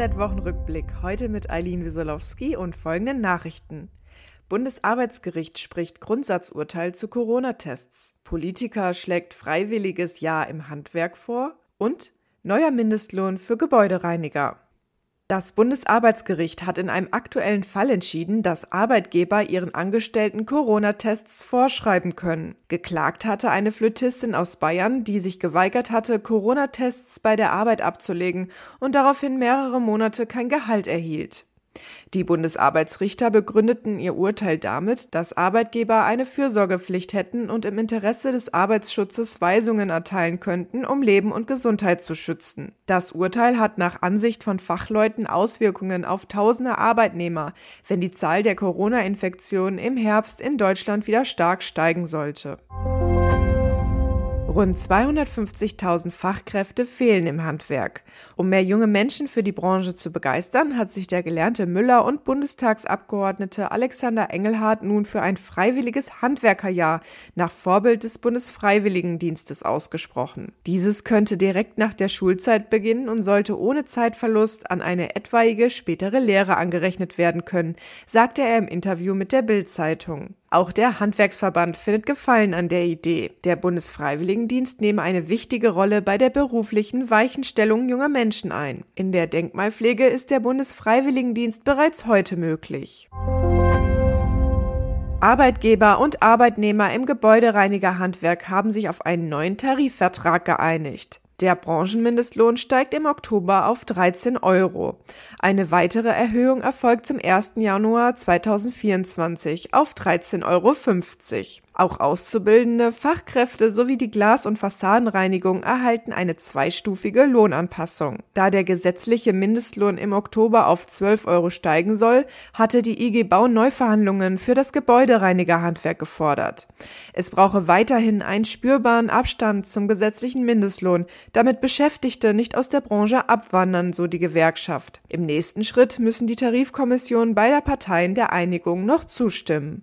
DHZ-Wochenrückblick. Heute mit Eileen Wiesolowski und folgenden Nachrichten. Bundesarbeitsgericht spricht Grundsatzurteil zu Corona-Tests. Politiker schlägt freiwilliges Ja im Handwerk vor. Und neuer Mindestlohn für Gebäudereiniger. Das Bundesarbeitsgericht hat in einem aktuellen Fall entschieden, dass Arbeitgeber ihren Angestellten Corona-Tests vorschreiben können. Geklagt hatte eine Flötistin aus Bayern, die sich geweigert hatte, Corona-Tests bei der Arbeit abzulegen und daraufhin mehrere Monate kein Gehalt erhielt. Die Bundesarbeitsrichter begründeten ihr Urteil damit, dass Arbeitgeber eine Fürsorgepflicht hätten und im Interesse des Arbeitsschutzes Weisungen erteilen könnten, um Leben und Gesundheit zu schützen. Das Urteil hat nach Ansicht von Fachleuten Auswirkungen auf tausende Arbeitnehmer, wenn die Zahl der Corona-Infektionen im Herbst in Deutschland wieder stark steigen sollte. Rund 250.000 Fachkräfte fehlen im Handwerk. Um mehr junge Menschen für die Branche zu begeistern, hat sich der gelernte Müller und Bundestagsabgeordnete Alexander Engelhardt nun für ein freiwilliges Handwerkerjahr nach Vorbild des Bundesfreiwilligendienstes ausgesprochen. Dieses könnte direkt nach der Schulzeit beginnen und sollte ohne Zeitverlust an eine etwaige spätere Lehre angerechnet werden können, sagte er im Interview mit der Bild-Zeitung. Auch der Handwerksverband findet Gefallen an der Idee. Der Bundesfreiwilligendienst nehme eine wichtige Rolle bei der beruflichen Weichenstellung junger Menschen ein. In der Denkmalpflege ist der Bundesfreiwilligendienst bereits heute möglich. Arbeitgeber und Arbeitnehmer im Gebäudereinigerhandwerk haben sich auf einen neuen Tarifvertrag geeinigt. Der Branchenmindestlohn steigt im Oktober auf 13 Euro. Eine weitere Erhöhung erfolgt zum 1. Januar 2024 auf 13,50 Euro. Auch Auszubildende, Fachkräfte sowie die Glas- und Fassadenreinigung erhalten eine zweistufige Lohnanpassung. Da der gesetzliche Mindestlohn im Oktober auf 12 Euro steigen soll, hatte die IG Bau Neuverhandlungen für das Gebäudereinigerhandwerk gefordert. Es brauche weiterhin einen spürbaren Abstand zum gesetzlichen Mindestlohn, damit Beschäftigte nicht aus der Branche abwandern, so die Gewerkschaft. Im nächsten Schritt müssen die Tarifkommissionen beider Parteien der Einigung noch zustimmen.